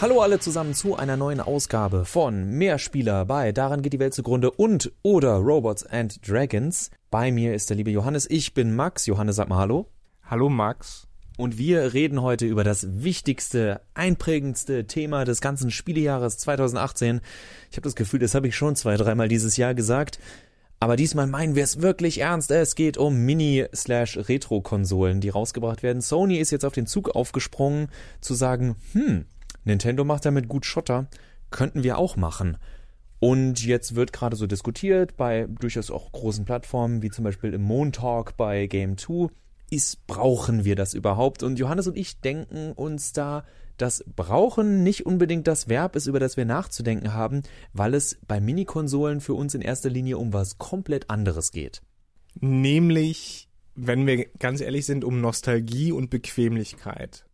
Hallo alle zusammen zu einer neuen Ausgabe von Mehrspieler bei Daran geht die Welt zugrunde und oder Robots and Dragons. Bei mir ist der liebe Johannes, ich bin Max. Johannes, sag mal Hallo. Hallo Max. Und wir reden heute über das wichtigste, einprägendste Thema des ganzen Spielejahres 2018. Ich habe das Gefühl, das habe ich schon zwei, dreimal dieses Jahr gesagt. Aber diesmal meinen wir es wirklich ernst. Es geht um Mini-Retro-Konsolen, die rausgebracht werden. Sony ist jetzt auf den Zug aufgesprungen, zu sagen, hm, Nintendo macht damit gut Schotter, könnten wir auch machen. Und jetzt wird gerade so diskutiert bei durchaus auch großen Plattformen, wie zum Beispiel im Moon Talk bei Game 2, ist, brauchen wir das überhaupt? Und Johannes und ich denken uns da dass brauchen nicht unbedingt das Verb ist, über das wir nachzudenken haben, weil es bei Minikonsolen für uns in erster Linie um was komplett anderes geht. Nämlich, wenn wir ganz ehrlich sind, um Nostalgie und Bequemlichkeit.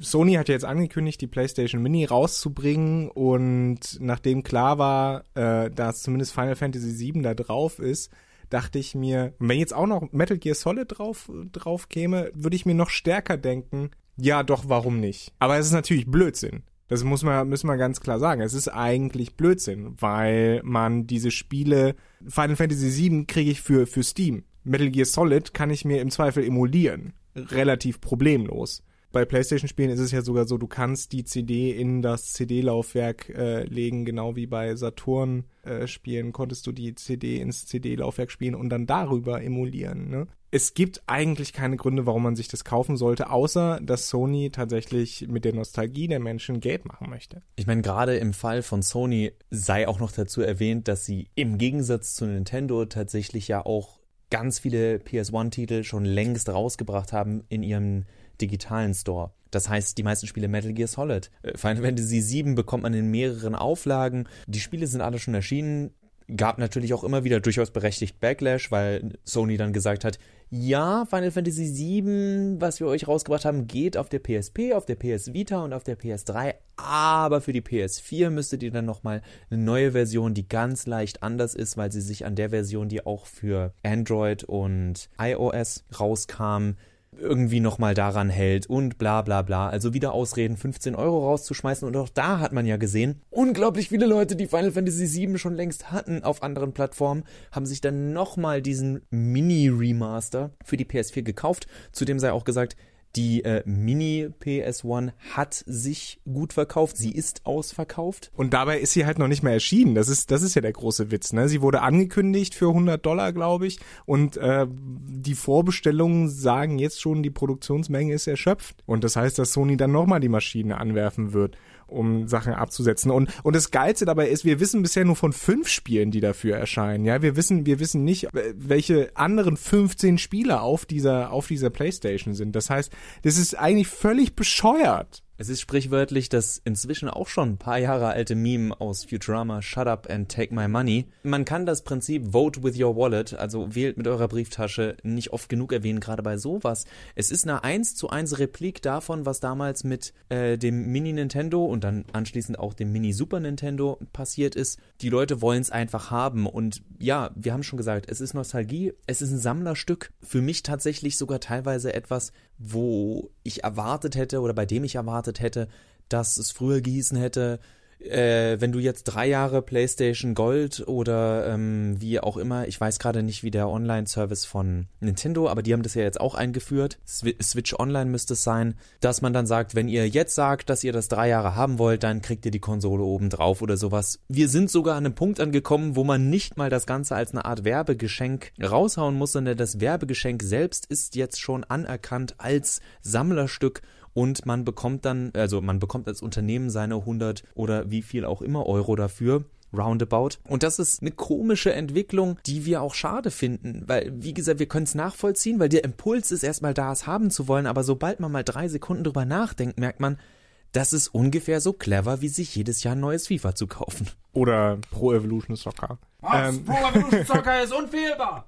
Sony hat ja jetzt angekündigt, die PlayStation Mini rauszubringen und nachdem klar war, äh, dass zumindest Final Fantasy VII da drauf ist, dachte ich mir, wenn jetzt auch noch Metal Gear Solid drauf, drauf käme, würde ich mir noch stärker denken, ja, doch, warum nicht? Aber es ist natürlich Blödsinn. Das muss man, müssen wir ganz klar sagen. Es ist eigentlich Blödsinn, weil man diese Spiele, Final Fantasy VII kriege ich für, für Steam. Metal Gear Solid kann ich mir im Zweifel emulieren. Relativ problemlos. Bei PlayStation-Spielen ist es ja sogar so, du kannst die CD in das CD-Laufwerk äh, legen, genau wie bei Saturn-Spielen äh, konntest du die CD ins CD-Laufwerk spielen und dann darüber emulieren. Ne? Es gibt eigentlich keine Gründe, warum man sich das kaufen sollte, außer dass Sony tatsächlich mit der Nostalgie der Menschen Geld machen möchte. Ich meine, gerade im Fall von Sony sei auch noch dazu erwähnt, dass sie im Gegensatz zu Nintendo tatsächlich ja auch ganz viele PS1-Titel schon längst rausgebracht haben in ihrem digitalen Store. Das heißt, die meisten Spiele Metal Gear Solid. Final Fantasy VII bekommt man in mehreren Auflagen. Die Spiele sind alle schon erschienen. Gab natürlich auch immer wieder durchaus berechtigt Backlash, weil Sony dann gesagt hat, ja, Final Fantasy VII, was wir euch rausgebracht haben, geht auf der PSP, auf der PS Vita und auf der PS3, aber für die PS4 müsstet ihr dann nochmal eine neue Version, die ganz leicht anders ist, weil sie sich an der Version, die auch für Android und iOS rauskam, irgendwie nochmal daran hält und bla bla bla. Also wieder Ausreden, 15 Euro rauszuschmeißen. Und auch da hat man ja gesehen, unglaublich viele Leute, die Final Fantasy VII schon längst hatten auf anderen Plattformen, haben sich dann nochmal diesen Mini-Remaster für die PS4 gekauft. Zudem sei auch gesagt, die äh, Mini PS1 hat sich gut verkauft, sie ist ausverkauft. Und dabei ist sie halt noch nicht mehr erschienen. Das ist, das ist ja der große Witz. Ne? Sie wurde angekündigt für 100 Dollar, glaube ich. Und äh, die Vorbestellungen sagen jetzt schon, die Produktionsmenge ist erschöpft. Und das heißt, dass Sony dann nochmal die Maschine anwerfen wird um Sachen abzusetzen. Und, und das Geilste dabei ist, wir wissen bisher nur von fünf Spielen, die dafür erscheinen. Ja, wir wissen, wir wissen nicht, welche anderen 15 Spiele auf dieser, auf dieser Playstation sind. Das heißt, das ist eigentlich völlig bescheuert. Es ist sprichwörtlich das inzwischen auch schon ein paar Jahre alte Meme aus Futurama Shut up and take my money. Man kann das Prinzip Vote with your wallet, also wählt mit eurer Brieftasche, nicht oft genug erwähnen, gerade bei sowas. Es ist eine 1 zu 1 Replik davon, was damals mit äh, dem Mini Nintendo und dann anschließend auch dem Mini Super Nintendo passiert ist. Die Leute wollen es einfach haben und ja, wir haben schon gesagt, es ist Nostalgie, es ist ein Sammlerstück. Für mich tatsächlich sogar teilweise etwas, wo ich erwartet hätte oder bei dem ich erwartet hätte, dass es früher gehießen hätte, äh, wenn du jetzt drei Jahre PlayStation Gold oder ähm, wie auch immer, ich weiß gerade nicht, wie der Online-Service von Nintendo, aber die haben das ja jetzt auch eingeführt. Switch Online müsste es sein, dass man dann sagt, wenn ihr jetzt sagt, dass ihr das drei Jahre haben wollt, dann kriegt ihr die Konsole oben drauf oder sowas. Wir sind sogar an einem Punkt angekommen, wo man nicht mal das Ganze als eine Art Werbegeschenk raushauen muss, sondern das Werbegeschenk selbst ist jetzt schon anerkannt als Sammlerstück und man bekommt dann, also man bekommt als Unternehmen seine 100 oder wie viel auch immer Euro dafür. Roundabout. Und das ist eine komische Entwicklung, die wir auch schade finden, weil, wie gesagt, wir können es nachvollziehen, weil der Impuls ist erstmal da, es haben zu wollen, aber sobald man mal drei Sekunden drüber nachdenkt, merkt man, das ist ungefähr so clever, wie sich jedes Jahr ein neues FIFA zu kaufen. Oder Pro Evolution Soccer. Was? Ähm. Pro Evolution Soccer ist unfehlbar!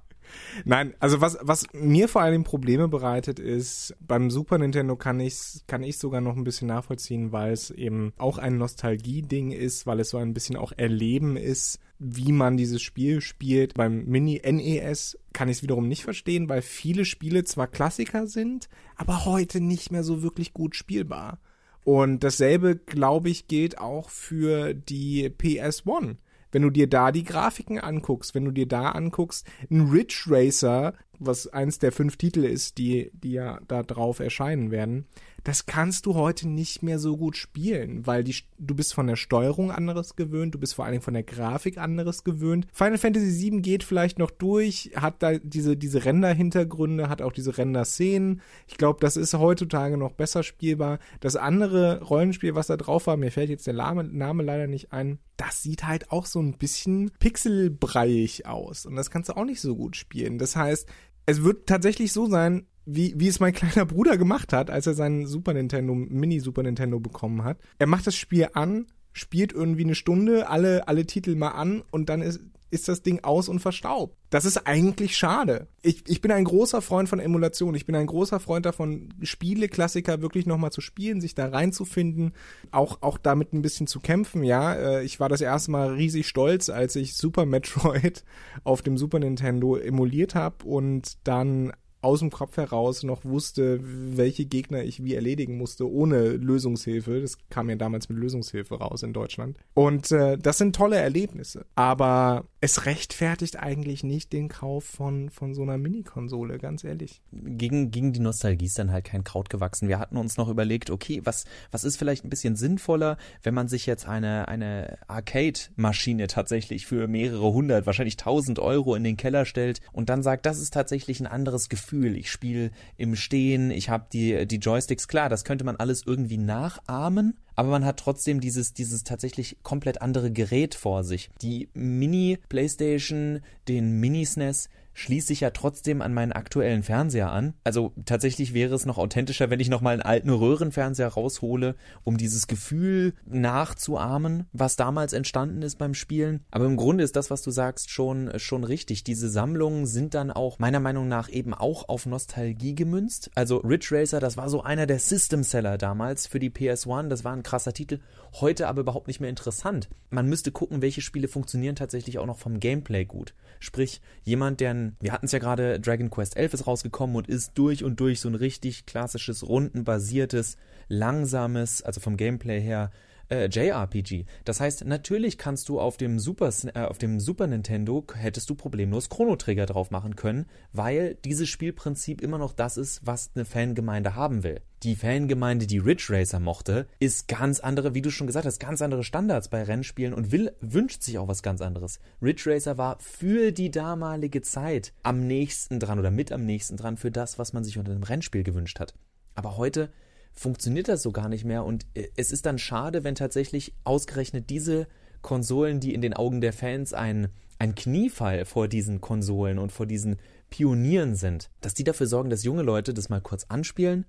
Nein, also was, was mir vor allem Probleme bereitet ist, beim Super Nintendo kann ich kann ich sogar noch ein bisschen nachvollziehen, weil es eben auch ein Nostalgie-Ding ist, weil es so ein bisschen auch Erleben ist, wie man dieses Spiel spielt. Beim Mini NES kann ich es wiederum nicht verstehen, weil viele Spiele zwar Klassiker sind, aber heute nicht mehr so wirklich gut spielbar. Und dasselbe, glaube ich, gilt auch für die PS1. Wenn du dir da die Grafiken anguckst, wenn du dir da anguckst, ein Ridge Racer, was eins der fünf Titel ist, die, die ja da drauf erscheinen werden, das kannst du heute nicht mehr so gut spielen, weil die, du bist von der Steuerung anderes gewöhnt, du bist vor allen Dingen von der Grafik anderes gewöhnt. Final Fantasy VII geht vielleicht noch durch, hat da diese, diese Render-Hintergründe, hat auch diese Render-Szenen. Ich glaube, das ist heutzutage noch besser spielbar. Das andere Rollenspiel, was da drauf war, mir fällt jetzt der Name, leider nicht ein, das sieht halt auch so ein bisschen pixelbreiig aus. Und das kannst du auch nicht so gut spielen. Das heißt, es wird tatsächlich so sein, wie, wie es mein kleiner Bruder gemacht hat, als er seinen Super Nintendo, Mini Super Nintendo bekommen hat. Er macht das Spiel an, spielt irgendwie eine Stunde alle, alle Titel mal an und dann ist, ist das Ding aus und verstaubt. Das ist eigentlich schade. Ich, ich bin ein großer Freund von Emulation. Ich bin ein großer Freund davon, Spiele-Klassiker wirklich nochmal zu spielen, sich da reinzufinden, auch, auch damit ein bisschen zu kämpfen. Ja, äh, ich war das erste Mal riesig stolz, als ich Super Metroid auf dem Super Nintendo emuliert habe und dann aus dem Kopf heraus noch wusste, welche Gegner ich wie erledigen musste, ohne Lösungshilfe. Das kam ja damals mit Lösungshilfe raus in Deutschland. Und äh, das sind tolle Erlebnisse. Aber es rechtfertigt eigentlich nicht den Kauf von, von so einer Mini-Konsole, ganz ehrlich. Gegen, gegen die Nostalgie ist dann halt kein Kraut gewachsen. Wir hatten uns noch überlegt, okay, was, was ist vielleicht ein bisschen sinnvoller, wenn man sich jetzt eine, eine Arcade-Maschine tatsächlich für mehrere hundert, wahrscheinlich tausend Euro in den Keller stellt und dann sagt, das ist tatsächlich ein anderes Gefühl Gefühl. Ich spiele im Stehen, ich habe die, die Joysticks, klar, das könnte man alles irgendwie nachahmen, aber man hat trotzdem dieses, dieses tatsächlich komplett andere Gerät vor sich. Die Mini PlayStation, den Mini SNES, schließe ich ja trotzdem an meinen aktuellen Fernseher an. Also tatsächlich wäre es noch authentischer, wenn ich nochmal einen alten Röhrenfernseher raushole, um dieses Gefühl nachzuahmen, was damals entstanden ist beim Spielen. Aber im Grunde ist das, was du sagst, schon, schon richtig. Diese Sammlungen sind dann auch meiner Meinung nach eben auch auf Nostalgie gemünzt. Also Ridge Racer, das war so einer der System Seller damals für die PS1. Das war ein krasser Titel. Heute aber überhaupt nicht mehr interessant. Man müsste gucken, welche Spiele funktionieren tatsächlich auch noch vom Gameplay gut. Sprich, jemand, der wir hatten es ja gerade, Dragon Quest 11 ist rausgekommen und ist durch und durch so ein richtig klassisches, rundenbasiertes, langsames, also vom Gameplay her, äh, JRPG. Das heißt, natürlich kannst du auf dem Super, äh, auf dem Super Nintendo hättest du problemlos Chrono Trigger drauf machen können, weil dieses Spielprinzip immer noch das ist, was eine Fangemeinde haben will. Die Fangemeinde, die Ridge Racer mochte, ist ganz andere, wie du schon gesagt hast, ganz andere Standards bei Rennspielen und will, wünscht sich auch was ganz anderes. Ridge Racer war für die damalige Zeit am nächsten dran oder mit am nächsten dran für das, was man sich unter einem Rennspiel gewünscht hat. Aber heute funktioniert das so gar nicht mehr. Und äh, es ist dann schade, wenn tatsächlich ausgerechnet diese Konsolen, die in den Augen der Fans ein, ein Kniefall vor diesen Konsolen und vor diesen Pionieren sind, dass die dafür sorgen, dass junge Leute das mal kurz anspielen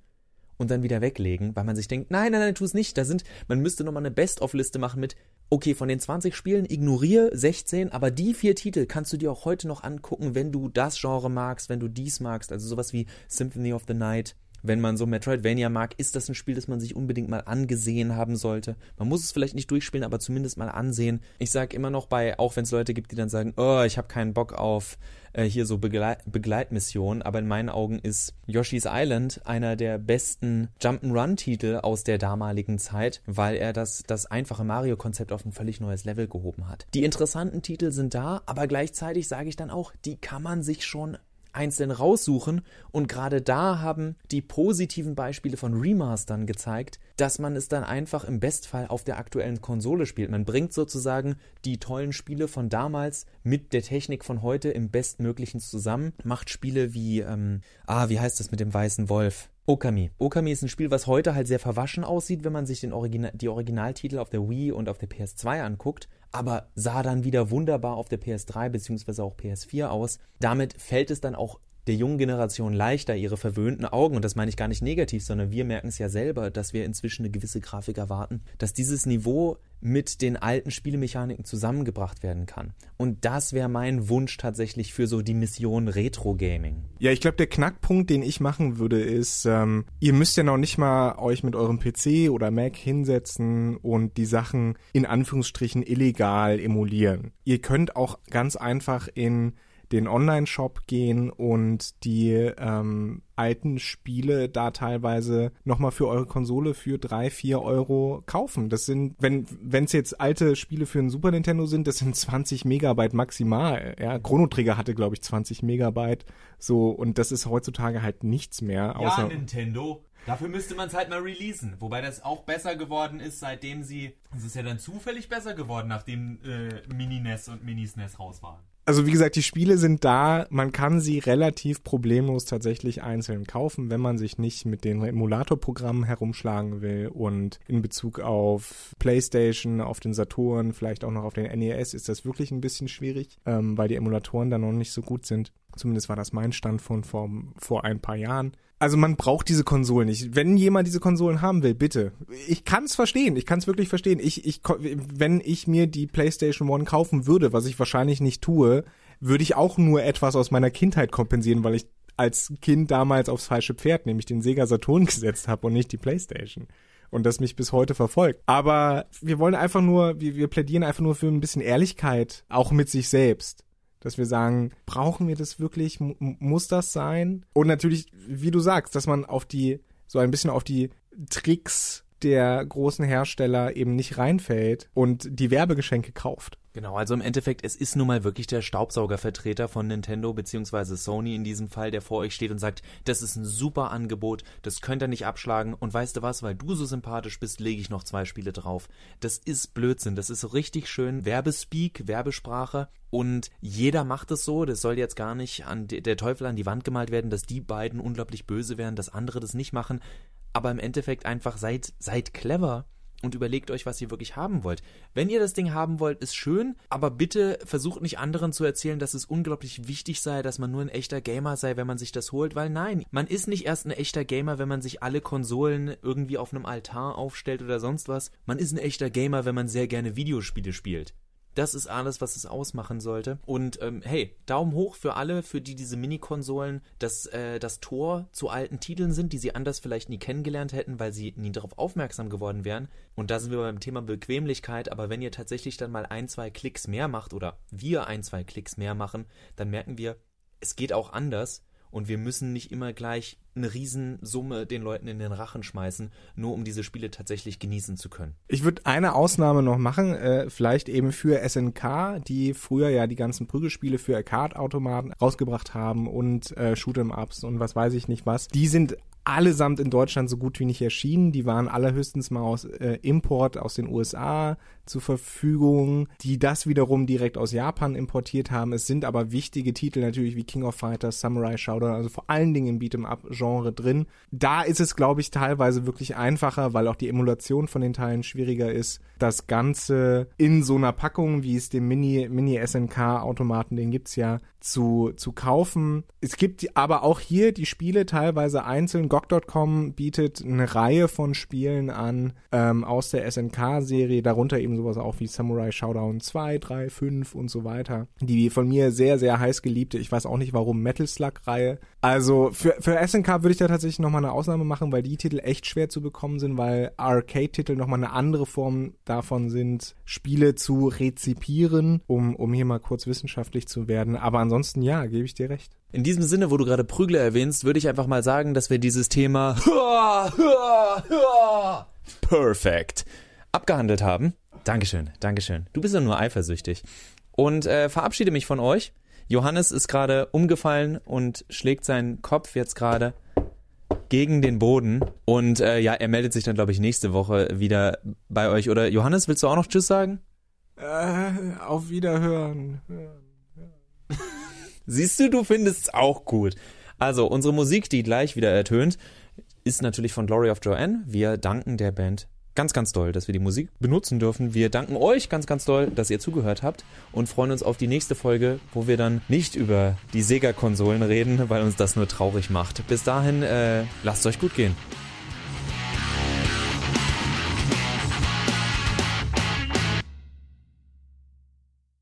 und dann wieder weglegen, weil man sich denkt, nein, nein, nein, tu es nicht. Da sind, man müsste nochmal eine Best-of-Liste machen mit, okay, von den 20 Spielen ignoriere 16, aber die vier Titel kannst du dir auch heute noch angucken, wenn du das Genre magst, wenn du dies magst, also sowas wie Symphony of the Night, wenn man so Metroidvania mag, ist das ein Spiel, das man sich unbedingt mal angesehen haben sollte. Man muss es vielleicht nicht durchspielen, aber zumindest mal ansehen. Ich sage immer noch bei, auch wenn es Leute gibt, die dann sagen, oh, ich habe keinen Bock auf äh, hier so Begleit Begleitmissionen, aber in meinen Augen ist Yoshi's Island einer der besten Jump'n'Run-Titel aus der damaligen Zeit, weil er das, das einfache Mario-Konzept auf ein völlig neues Level gehoben hat. Die interessanten Titel sind da, aber gleichzeitig sage ich dann auch, die kann man sich schon einzeln raussuchen und gerade da haben die positiven Beispiele von Remastern gezeigt, dass man es dann einfach im Bestfall auf der aktuellen Konsole spielt. Man bringt sozusagen die tollen Spiele von damals mit der Technik von heute im bestmöglichen zusammen, macht Spiele wie, ähm, ah, wie heißt das mit dem weißen Wolf? Okami. Okami ist ein Spiel, was heute halt sehr verwaschen aussieht, wenn man sich den Original, die Originaltitel auf der Wii und auf der PS2 anguckt aber sah dann wieder wunderbar auf der PS3 bzw. auch PS4 aus. Damit fällt es dann auch der jungen Generation leichter, ihre verwöhnten Augen, und das meine ich gar nicht negativ, sondern wir merken es ja selber, dass wir inzwischen eine gewisse Grafik erwarten, dass dieses Niveau mit den alten Spielemechaniken zusammengebracht werden kann. Und das wäre mein Wunsch tatsächlich für so die Mission Retro Gaming. Ja, ich glaube, der Knackpunkt, den ich machen würde, ist, ähm, ihr müsst ja noch nicht mal euch mit eurem PC oder Mac hinsetzen und die Sachen in Anführungsstrichen illegal emulieren. Ihr könnt auch ganz einfach in den Online-Shop gehen und die ähm, alten Spiele da teilweise nochmal für eure Konsole für drei, vier Euro kaufen. Das sind, wenn wenn es jetzt alte Spiele für ein Super Nintendo sind, das sind 20 Megabyte maximal. Ja, Chrono Trigger hatte glaube ich 20 Megabyte. So und das ist heutzutage halt nichts mehr. Außer ja, Nintendo. Dafür müsste man es halt mal releasen. Wobei das auch besser geworden ist, seitdem sie. Es ist ja dann zufällig besser geworden, nachdem äh, Mini-NES und Mini-SNES raus waren. Also wie gesagt, die Spiele sind da. Man kann sie relativ problemlos tatsächlich einzeln kaufen, wenn man sich nicht mit den Emulatorprogrammen herumschlagen will. Und in Bezug auf PlayStation, auf den Saturn, vielleicht auch noch auf den NES ist das wirklich ein bisschen schwierig, ähm, weil die Emulatoren da noch nicht so gut sind. Zumindest war das mein Stand von vor, vor ein paar Jahren. Also man braucht diese Konsolen nicht. Wenn jemand diese Konsolen haben will, bitte. Ich kann es verstehen. Ich kann es wirklich verstehen. Ich, ich, wenn ich mir die PlayStation One kaufen würde, was ich wahrscheinlich nicht tue, würde ich auch nur etwas aus meiner Kindheit kompensieren, weil ich als Kind damals aufs falsche Pferd, nämlich den Sega Saturn gesetzt habe und nicht die PlayStation und das mich bis heute verfolgt. Aber wir wollen einfach nur, wir, wir plädieren einfach nur für ein bisschen Ehrlichkeit, auch mit sich selbst dass wir sagen, brauchen wir das wirklich? M muss das sein? Und natürlich, wie du sagst, dass man auf die, so ein bisschen auf die Tricks der großen Hersteller eben nicht reinfällt und die Werbegeschenke kauft. Genau, also im Endeffekt, es ist nun mal wirklich der Staubsaugervertreter von Nintendo beziehungsweise Sony in diesem Fall, der vor euch steht und sagt, das ist ein super Angebot, das könnt ihr nicht abschlagen und weißt du was, weil du so sympathisch bist, lege ich noch zwei Spiele drauf. Das ist Blödsinn, das ist richtig schön Werbespeak, Werbesprache und jeder macht es so, das soll jetzt gar nicht an der Teufel an die Wand gemalt werden, dass die beiden unglaublich böse wären, dass andere das nicht machen, aber im Endeffekt einfach seid, seid clever und überlegt euch, was ihr wirklich haben wollt. Wenn ihr das Ding haben wollt, ist schön, aber bitte versucht nicht anderen zu erzählen, dass es unglaublich wichtig sei, dass man nur ein echter Gamer sei, wenn man sich das holt, weil nein, man ist nicht erst ein echter Gamer, wenn man sich alle Konsolen irgendwie auf einem Altar aufstellt oder sonst was. Man ist ein echter Gamer, wenn man sehr gerne Videospiele spielt. Das ist alles, was es ausmachen sollte. Und ähm, hey, Daumen hoch für alle, für die diese Mini-Konsolen das, äh, das Tor zu alten Titeln sind, die sie anders vielleicht nie kennengelernt hätten, weil sie nie darauf aufmerksam geworden wären. Und da sind wir beim Thema Bequemlichkeit. Aber wenn ihr tatsächlich dann mal ein, zwei Klicks mehr macht oder wir ein, zwei Klicks mehr machen, dann merken wir, es geht auch anders und wir müssen nicht immer gleich eine Riesensumme den Leuten in den Rachen schmeißen, nur um diese Spiele tatsächlich genießen zu können. Ich würde eine Ausnahme noch machen, äh, vielleicht eben für SNK, die früher ja die ganzen Prügelspiele für Arcade-Automaten rausgebracht haben und äh, Shoot'em-Ups und was weiß ich nicht was. Die sind allesamt in Deutschland so gut wie nicht erschienen. Die waren allerhöchstens mal aus äh, Import aus den USA zur Verfügung, die das wiederum direkt aus Japan importiert haben. Es sind aber wichtige Titel natürlich wie King of Fighters, Samurai Shodown, also vor allen Dingen im Beat'em-up-Genre drin. Da ist es, glaube ich, teilweise wirklich einfacher, weil auch die Emulation von den Teilen schwieriger ist. Das Ganze in so einer Packung, wie es dem Mini, Mini-SNK-Automaten, den gibt's ja, zu, zu kaufen. Es gibt aber auch hier die Spiele teilweise einzeln. GOG.com bietet eine Reihe von Spielen an ähm, aus der SNK-Serie, darunter eben sowas auch wie Samurai Showdown 2, 3, 5 und so weiter. Die von mir sehr, sehr heiß geliebte, ich weiß auch nicht warum, Metal Slug-Reihe. Also für, für SNK würde ich da tatsächlich nochmal eine Ausnahme machen, weil die Titel echt schwer zu bekommen sind, weil Arcade-Titel nochmal eine andere Form davon sind, Spiele zu rezipieren, um, um hier mal kurz wissenschaftlich zu werden. Aber ansonsten ja, gebe ich dir recht. In diesem Sinne, wo du gerade Prügler erwähnst, würde ich einfach mal sagen, dass wir dieses Thema perfekt abgehandelt haben. Dankeschön, Dankeschön. Du bist ja nur eifersüchtig. Und äh, verabschiede mich von euch. Johannes ist gerade umgefallen und schlägt seinen Kopf jetzt gerade gegen den Boden. Und äh, ja, er meldet sich dann, glaube ich, nächste Woche wieder bei euch. Oder Johannes, willst du auch noch Tschüss sagen? Äh, auf Wiederhören. Siehst du, du findest es auch gut. Also, unsere Musik, die gleich wieder ertönt, ist natürlich von Glory of Joanne. Wir danken der Band ganz, ganz doll, dass wir die Musik benutzen dürfen. Wir danken euch ganz, ganz doll, dass ihr zugehört habt und freuen uns auf die nächste Folge, wo wir dann nicht über die Sega-Konsolen reden, weil uns das nur traurig macht. Bis dahin, äh, lasst euch gut gehen.